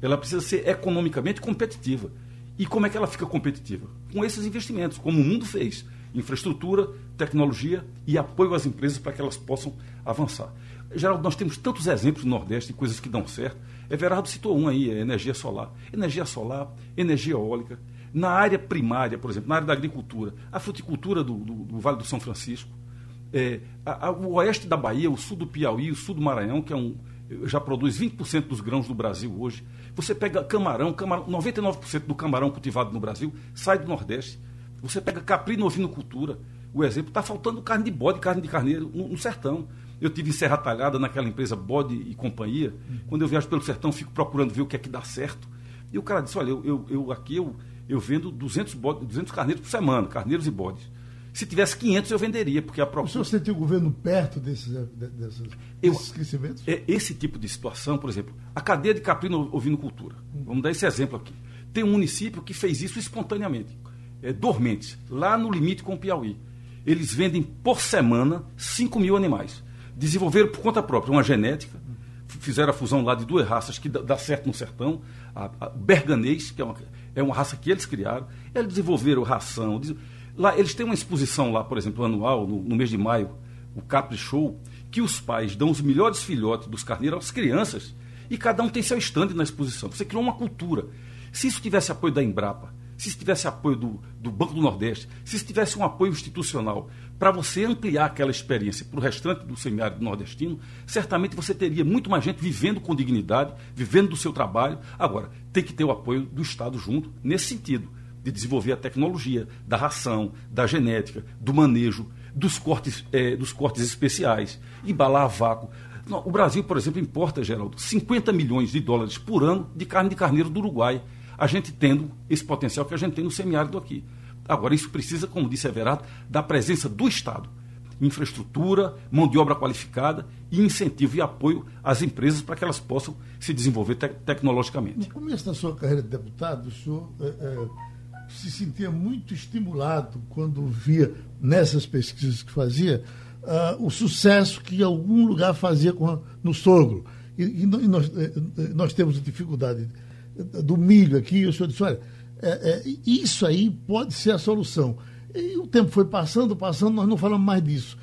Ela precisa ser economicamente competitiva. E como é que ela fica competitiva? Com esses investimentos, como o mundo fez. Infraestrutura, tecnologia e apoio às empresas para que elas possam avançar. Geraldo, nós temos tantos exemplos no Nordeste de coisas que dão certo. Everardo citou um aí, é energia solar. Energia solar, energia eólica. Na área primária, por exemplo, na área da agricultura, a fruticultura do, do, do Vale do São Francisco, é, a, a, o oeste da Bahia, o sul do Piauí, o sul do Maranhão, que é um, já produz 20% dos grãos do Brasil hoje. Você pega camarão, camarão 99% do camarão cultivado no Brasil sai do Nordeste. Você pega capri no ovinocultura. O exemplo está faltando carne de bode, carne de carneiro no, no, sertão. Eu tive em Serra Talhada, naquela empresa Bode e Companhia. Quando eu viajo pelo sertão, fico procurando ver o que é que dá certo. E o cara disse: Olha, eu, eu, eu aqui eu, eu vendo 200, bode, 200 carneiros por semana, carneiros e bodes. Se tivesse 500, eu venderia, porque a proposta... O senhor sentiu o governo perto desses, desses, desses crescimentos? É, esse tipo de situação, por exemplo, a cadeia de caprino ovinocultura. Hum. Vamos dar esse exemplo aqui. Tem um município que fez isso espontaneamente. É, Dormentes, lá no limite com o Piauí. Eles vendem por semana 5 mil animais. Desenvolveram por conta própria uma genética, fizeram a fusão lá de duas raças que dá, certo no sertão, a, a berganês, que é uma, é uma raça que eles criaram, eles desenvolveram ração, Lá, eles têm uma exposição lá, por exemplo, anual, no, no mês de maio, o Capri Show, que os pais dão os melhores filhotes dos carneiros às crianças e cada um tem seu estande na exposição. Você criou uma cultura. Se isso tivesse apoio da Embrapa, se isso tivesse apoio do, do Banco do Nordeste, se isso tivesse um apoio institucional para você ampliar aquela experiência para o restante do semiárido nordestino, certamente você teria muito mais gente vivendo com dignidade, vivendo do seu trabalho. Agora, tem que ter o apoio do Estado junto nesse sentido de desenvolver a tecnologia da ração, da genética, do manejo, dos cortes, é, dos cortes especiais, embalar a vácuo. O Brasil, por exemplo, importa, Geraldo, 50 milhões de dólares por ano de carne de carneiro do Uruguai. A gente tendo esse potencial que a gente tem no semiárido aqui. Agora, isso precisa, como disse Everardo, da presença do Estado. Infraestrutura, mão de obra qualificada e incentivo e apoio às empresas para que elas possam se desenvolver te tecnologicamente. No começo da sua carreira de deputado, o senhor é, é se sentia muito estimulado quando via nessas pesquisas que fazia uh, o sucesso que algum lugar fazia com, no sogro. E, e, nós, eh, nós, temos dificuldade do milho aqui, o senhor disse, olha, é, é, isso aí pode ser a solução. E o tempo foi passando, passando, nós não falamos mais disso.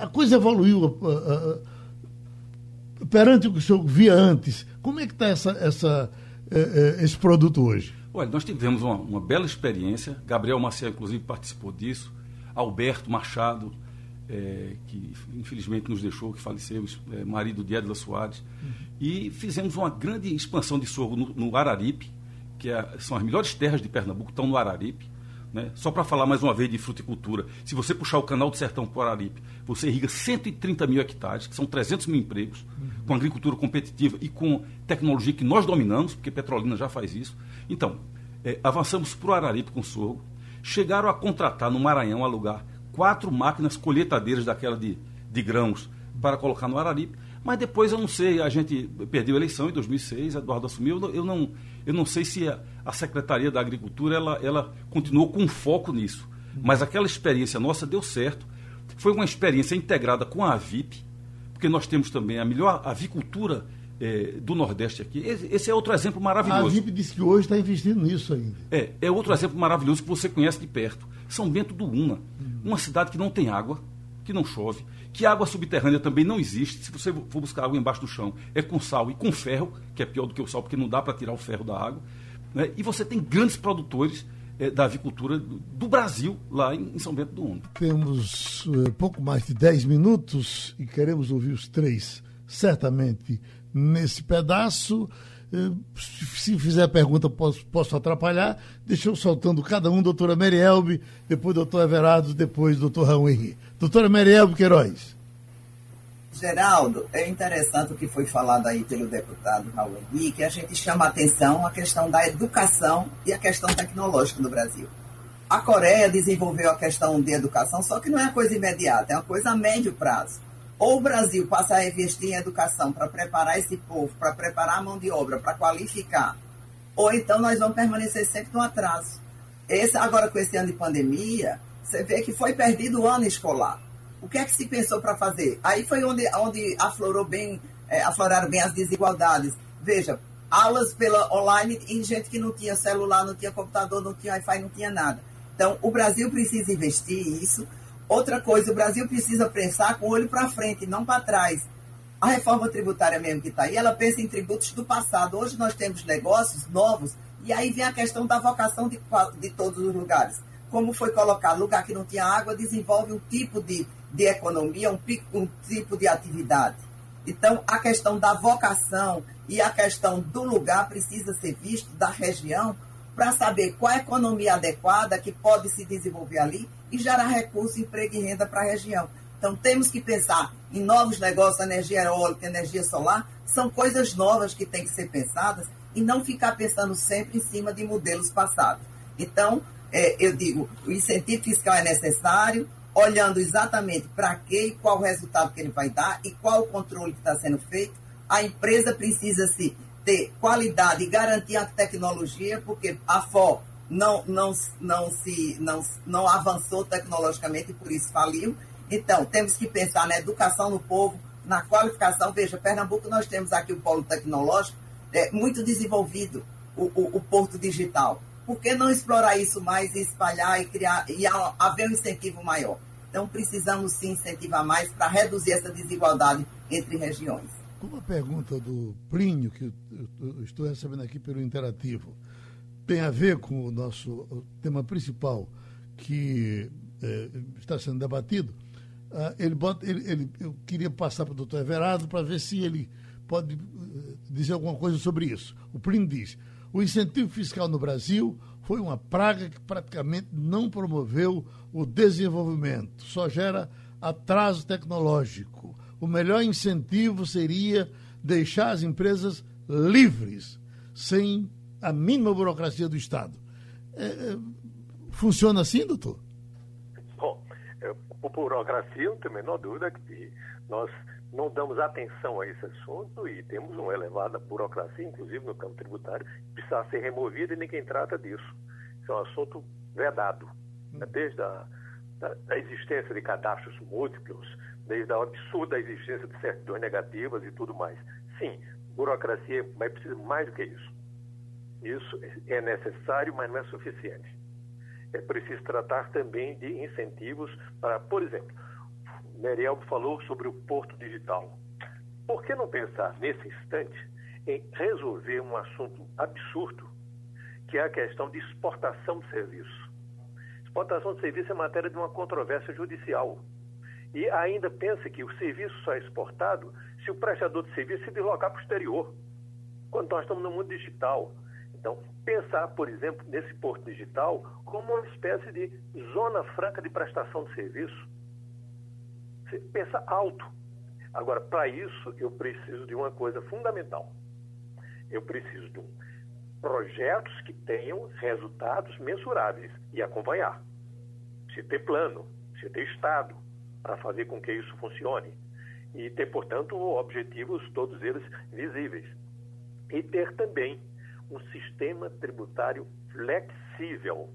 A coisa evoluiu perante o que o senhor via antes. Como é que está essa, essa é, esse produto hoje? Olha, nós tivemos uma, uma bela experiência. Gabriel Maciel, inclusive, participou disso. Alberto Machado, é, que infelizmente nos deixou, que faleceu, é, marido de Edla Soares. Uhum. E fizemos uma grande expansão de sorgo no, no Araripe, que é, são as melhores terras de Pernambuco, estão no Araripe. Né? Só para falar mais uma vez de fruticultura, se você puxar o canal do Sertão para o Araripe, você irriga 130 mil hectares, que são 300 mil empregos, uhum. com agricultura competitiva e com tecnologia que nós dominamos, porque Petrolina já faz isso. Então, é, avançamos para o Araripe com sorgo, chegaram a contratar no Maranhão, alugar quatro máquinas colheitadeiras daquela de, de grãos para colocar no Araripe. Mas depois eu não sei, a gente perdeu a eleição em 2006, Eduardo assumiu, eu não, eu não sei se a, a Secretaria da Agricultura ela, ela continuou com foco nisso. Mas aquela experiência nossa deu certo. Foi uma experiência integrada com a AVIP, porque nós temos também a melhor avicultura é, do Nordeste aqui. Esse é outro exemplo maravilhoso. A AVIP disse que hoje está investindo nisso ainda. É, é outro exemplo maravilhoso que você conhece de perto. São Bento do Una, uma cidade que não tem água, que não chove, que água subterrânea também não existe. Se você for buscar água embaixo do chão, é com sal e com ferro, que é pior do que o sal, porque não dá para tirar o ferro da água. Né? E você tem grandes produtores é, da avicultura do, do, Brasil, lá em, em, São Bento do Una. Temos uh, pouco mais de 10 minutos e queremos ouvir os três, certamente, nesse pedaço. Eh, se fizer pergunta, posso, posso atrapalhar. Deixa eu soltando cada um, doutora Merielbe, depois doutor Everardo, depois doutor Raul Henrique. Doutora Merielbe Queiroz. Geraldo, é interessante o que foi falado aí pelo deputado Raul Henrique, a gente chama a atenção a questão da educação e a questão tecnológica no Brasil. A Coreia desenvolveu a questão de educação, só que não é uma coisa imediata, é uma coisa a médio prazo ou o Brasil passa a investir em educação para preparar esse povo, para preparar a mão de obra, para qualificar, ou então nós vamos permanecer sempre no atraso. Esse, agora, com esse ano de pandemia, você vê que foi perdido o ano escolar. O que é que se pensou para fazer? Aí foi onde, onde aflorou bem, é, afloraram bem as desigualdades. Veja, aulas pela online em gente que não tinha celular, não tinha computador, não tinha Wi-Fi, não tinha nada. Então, o Brasil precisa investir isso Outra coisa, o Brasil precisa pensar com o olho para frente, não para trás. A reforma tributária mesmo que está aí, ela pensa em tributos do passado. Hoje nós temos negócios novos, e aí vem a questão da vocação de, de todos os lugares. Como foi colocado, lugar que não tinha água desenvolve um tipo de, de economia, um, um tipo de atividade. Então, a questão da vocação e a questão do lugar precisa ser visto da região para saber qual a economia adequada que pode se desenvolver ali e gerar recursos, emprego e renda para a região. Então, temos que pensar em novos negócios, energia eólica, energia solar, são coisas novas que têm que ser pensadas e não ficar pensando sempre em cima de modelos passados. Então, é, eu digo, o incentivo fiscal é necessário, olhando exatamente para quê e qual o resultado que ele vai dar e qual o controle que está sendo feito. A empresa precisa se ter qualidade e garantir a tecnologia, porque a FO não, não, não, se, não, não avançou tecnologicamente e por isso faliu. Então, temos que pensar na educação no povo, na qualificação. Veja, Pernambuco, nós temos aqui o polo tecnológico é, muito desenvolvido, o, o, o porto digital. Por que não explorar isso mais e espalhar e criar e haver um incentivo maior? Então, precisamos sim incentivar mais para reduzir essa desigualdade entre regiões. Uma pergunta do Plínio, que estou recebendo aqui pelo Interativo tem a ver com o nosso tema principal que é, está sendo debatido. Ah, ele bota, ele, ele, eu queria passar para o doutor Everardo para ver se ele pode uh, dizer alguma coisa sobre isso. O Plínio diz: o incentivo fiscal no Brasil foi uma praga que praticamente não promoveu o desenvolvimento, só gera atraso tecnológico. O melhor incentivo seria deixar as empresas livres, sem a mínima burocracia do Estado. É, é, funciona assim, doutor? Bom, é, por burocracia, não tem a menor dúvida que nós não damos atenção a esse assunto e temos uma elevada burocracia, inclusive no campo tributário, que precisa ser removida e ninguém trata disso. Isso é um assunto vedado, né? desde a da, da, existência de cadastros múltiplos, desde a absurda existência de certidões negativas e tudo mais. Sim, burocracia, mas precisa mais do que isso. Isso é necessário, mas não é suficiente. É preciso tratar também de incentivos para, por exemplo, Meriel falou sobre o porto digital. Por que não pensar nesse instante em resolver um assunto absurdo, que é a questão de exportação de serviço. Exportação de serviço é matéria de uma controvérsia judicial. E ainda pensa que o serviço só é exportado se o prestador de serviço se deslocar para o exterior, quando nós estamos no mundo digital. Então, pensar, por exemplo, nesse porto digital como uma espécie de zona franca de prestação de serviço. Você pensa alto. Agora, para isso, eu preciso de uma coisa fundamental. Eu preciso de um, projetos que tenham resultados mensuráveis e acompanhar. Se ter plano, se ter Estado, para fazer com que isso funcione. E ter, portanto, objetivos, todos eles visíveis. E ter também um sistema tributário flexível.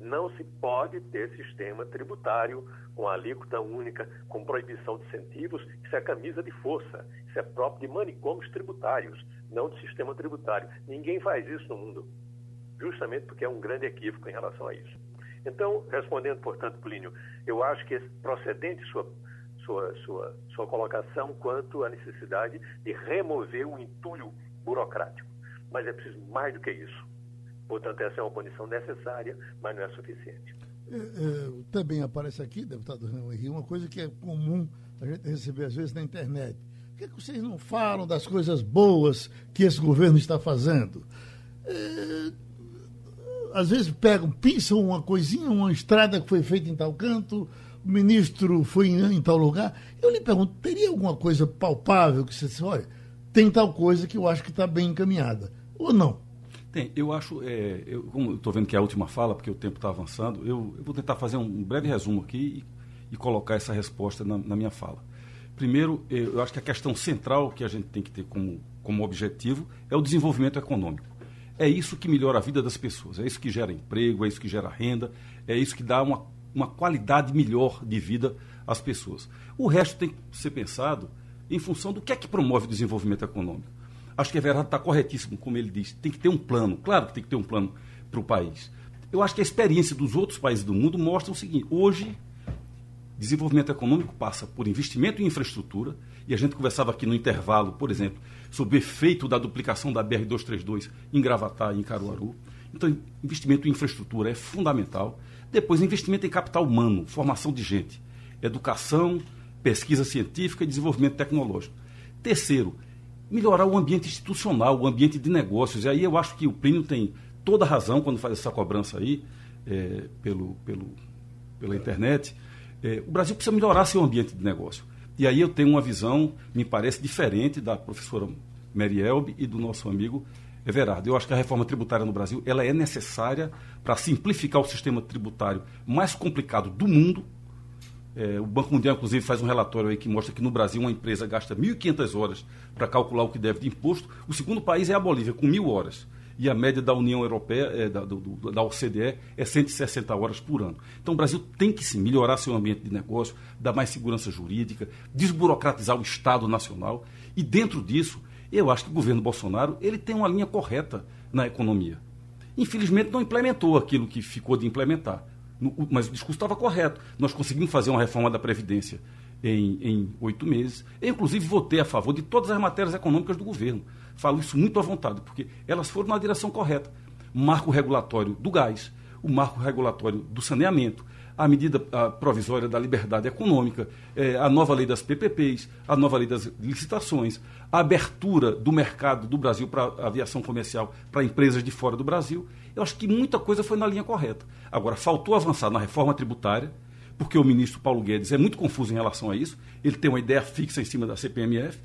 Não se pode ter sistema tributário com alíquota única, com proibição de incentivos. Isso é camisa de força. Isso é próprio de manicômios tributários, não de sistema tributário. Ninguém faz isso no mundo, justamente porque é um grande equívoco em relação a isso. Então, respondendo, portanto, Plínio, eu acho que é procedente sua, sua, sua, sua colocação quanto à necessidade de remover o entulho burocrático. Mas é preciso mais do que isso. Portanto, essa é uma condição necessária, mas não é suficiente. É, é, também aparece aqui, deputado Renan Henrique, uma coisa que é comum a gente receber às vezes na internet. Por que, é que vocês não falam das coisas boas que esse governo está fazendo? É, às vezes pegam, pisam uma coisinha, uma estrada que foi feita em tal canto, o ministro foi em, em tal lugar. Eu lhe pergunto, teria alguma coisa palpável que você disse, olha, tem tal coisa que eu acho que está bem encaminhada, ou não? Tem, eu acho, é, eu, como estou vendo que é a última fala, porque o tempo está avançando, eu, eu, vou tentar fazer um breve resumo aqui e, e colocar essa resposta na, na, minha fala. Primeiro, eu acho que a questão central que a gente tem que ter como, como objetivo é o desenvolvimento econômico. É isso que melhora a vida das pessoas, é isso que gera emprego, é isso que gera renda, é isso que dá uma, uma qualidade melhor de vida às pessoas. O resto tem que ser pensado em função do que é que promove o desenvolvimento econômico. Acho que a verdade está corretíssimo, como ele diz. Tem que ter um plano. Claro que tem que ter um plano para o país. Eu acho que a experiência dos outros países do mundo mostra o seguinte: hoje, desenvolvimento econômico passa por investimento em infraestrutura, e a gente conversava aqui no intervalo, por exemplo, sobre o efeito da duplicação da BR-232 em Gravatá e em Caruaru. Então, investimento em infraestrutura é fundamental. Depois, investimento em capital humano, formação de gente, educação, pesquisa científica e desenvolvimento tecnológico. Terceiro, melhorar o ambiente institucional, o ambiente de negócios. E aí eu acho que o Plínio tem toda a razão quando faz essa cobrança aí é, pelo, pelo, pela internet. É, o Brasil precisa melhorar seu ambiente de negócio. E aí eu tenho uma visão, me parece, diferente da professora Merielbe e do nosso amigo Everardo. Eu acho que a reforma tributária no Brasil ela é necessária para simplificar o sistema tributário mais complicado do mundo. É, o Banco Mundial, inclusive, faz um relatório aí que mostra que no Brasil uma empresa gasta 1.500 horas para calcular o que deve de imposto. O segundo país é a Bolívia, com mil horas e a média da União Europeia, é, da, do, da OCDE, é 160 horas por ano. Então o Brasil tem que sim melhorar seu ambiente de negócio, dar mais segurança jurídica, desburocratizar o Estado Nacional. E dentro disso, eu acho que o governo Bolsonaro ele tem uma linha correta na economia. Infelizmente não implementou aquilo que ficou de implementar. mas o discurso estava correto. Nós conseguimos fazer uma reforma da Previdência em oito meses. Eu, inclusive, votei a favor de todas as matérias econômicas do governo. Falo isso muito à vontade, porque elas foram na direção correta. Marco regulatório do gás, o marco regulatório do saneamento, a medida provisória da liberdade econômica, é, a nova lei das PPPs, a nova lei das licitações, a abertura do mercado do Brasil para a aviação comercial para empresas de fora do Brasil. Eu acho que muita coisa foi na linha correta. Agora, faltou avançar na reforma tributária, porque o ministro Paulo Guedes é muito confuso em relação a isso. Ele tem uma ideia fixa em cima da CPMF.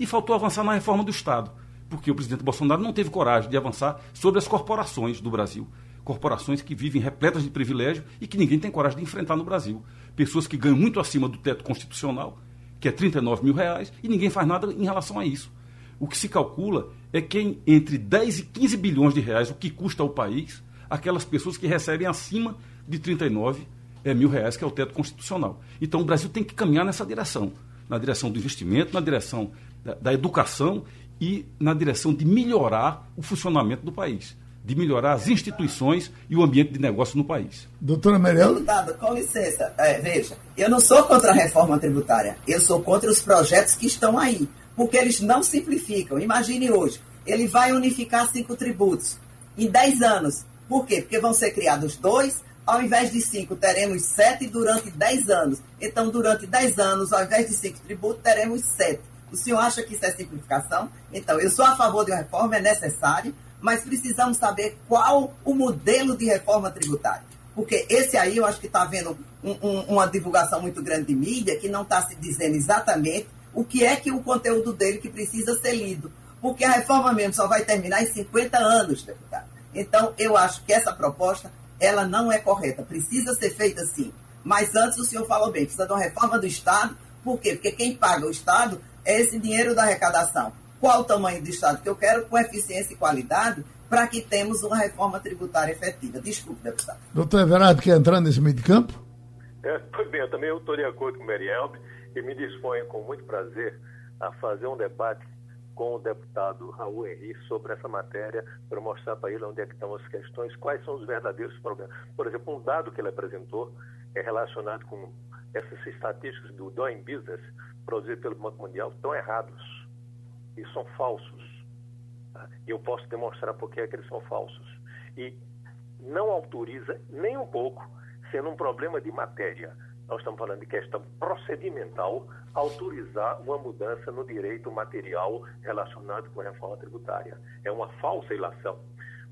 E faltou avançar na reforma do Estado porque o presidente Bolsonaro não teve coragem de avançar sobre as corporações do Brasil. Corporações que vivem repletas de privilégio e que ninguém tem coragem de enfrentar no Brasil. Pessoas que ganham muito acima do teto constitucional, que é 39 mil reais, e ninguém faz nada em relação a isso. O que se calcula é que entre 10 e 15 bilhões de reais, o que custa ao país, aquelas pessoas que recebem acima de 39 é, mil reais, que é o teto constitucional. Então o Brasil tem que caminhar nessa direção na direção do investimento, na direção da, da educação e na direção de melhorar o funcionamento do país, de melhorar as instituições e o ambiente de negócio no país. Doutora Merel? Deputado, com licença, é, veja, eu não sou contra a reforma tributária, eu sou contra os projetos que estão aí, porque eles não simplificam. Imagine hoje, ele vai unificar cinco tributos em 10 anos. Por quê? Porque vão ser criados dois, ao invés de cinco, teremos sete durante 10 anos. Então, durante 10 anos, ao invés de cinco tributos, teremos sete. O senhor acha que isso é simplificação? Então, eu sou a favor de uma reforma, é necessário, mas precisamos saber qual o modelo de reforma tributária. Porque esse aí eu acho que está havendo um, um, uma divulgação muito grande de mídia que não está se dizendo exatamente o que é que o conteúdo dele que precisa ser lido. Porque a reforma mesmo só vai terminar em 50 anos, deputado. Então, eu acho que essa proposta, ela não é correta. Precisa ser feita sim. Mas antes o senhor falou bem, precisa de uma reforma do Estado. Por quê? Porque quem paga o Estado é esse dinheiro da arrecadação. Qual o tamanho do Estado que eu quero, com eficiência e qualidade, para que temos uma reforma tributária efetiva. Desculpe, deputado. Doutor Everardo, quer entrar nesse meio de campo? É, pois bem, eu também estou de acordo com o Merielbe e me disponho com muito prazer a fazer um debate com o deputado Raul Henrique sobre essa matéria para mostrar para ele onde é que estão as questões, quais são os verdadeiros problemas. Por exemplo, um dado que ele apresentou é relacionado com essas estatísticas do Doing Business produzidas pelo Banco Mundial estão errados e são falsos. Tá? E eu posso demonstrar por é que eles são falsos. E não autoriza nem um pouco, sendo um problema de matéria. Nós estamos falando de questão procedimental, autorizar uma mudança no direito material relacionado com a reforma tributária. É uma falsa ilação.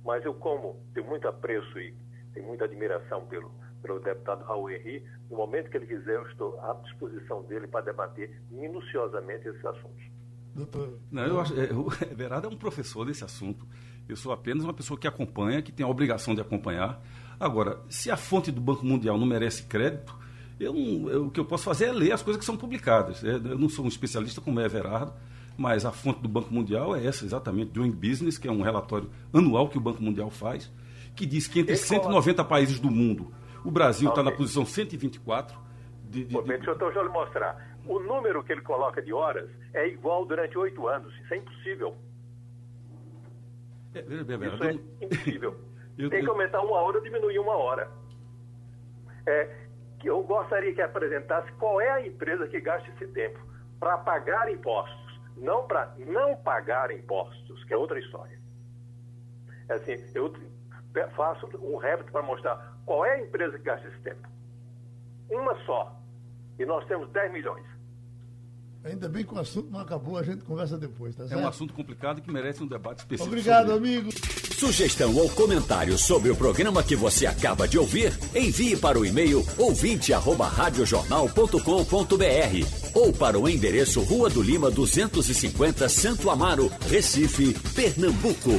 Mas eu, como tenho muito apreço e tenho muita admiração pelo, pelo deputado Raul Henri, no momento que ele quiser, eu estou à disposição dele para debater minuciosamente esses assuntos. Doutor. Não, eu acho, é, o Everardo é um professor desse assunto. Eu sou apenas uma pessoa que acompanha, que tem a obrigação de acompanhar. Agora, se a fonte do Banco Mundial não merece crédito, eu, eu, o que eu posso fazer é ler as coisas que são publicadas. É, eu não sou um especialista como é Everardo, mas a fonte do Banco Mundial é essa, exatamente, Doing Business, que é um relatório anual que o Banco Mundial faz, que diz que entre 190 países do mundo, o Brasil está okay. na posição 124. De, de, de... Deixa eu, deixa eu lhe mostrar o número que ele coloca de horas é igual durante oito anos. Isso é impossível. É, veja bem, Isso é impossível. Tem que aumentar uma hora ou diminuir uma hora. É, que eu gostaria que apresentasse qual é a empresa que gasta esse tempo para pagar impostos, não para não pagar impostos, que é outra história. É assim, eu faço um repto para mostrar qual é a empresa que gasta esse tempo. Uma só. E nós temos 10 milhões. Ainda bem que o assunto não acabou, a gente conversa depois, tá certo? É um assunto complicado que merece um debate específico. Obrigado, amigo. Sugestão ou comentário sobre o programa que você acaba de ouvir, envie para o e-mail ouvinte@radiojornal.com.br ou para o endereço Rua do Lima 250, Santo Amaro, Recife, Pernambuco.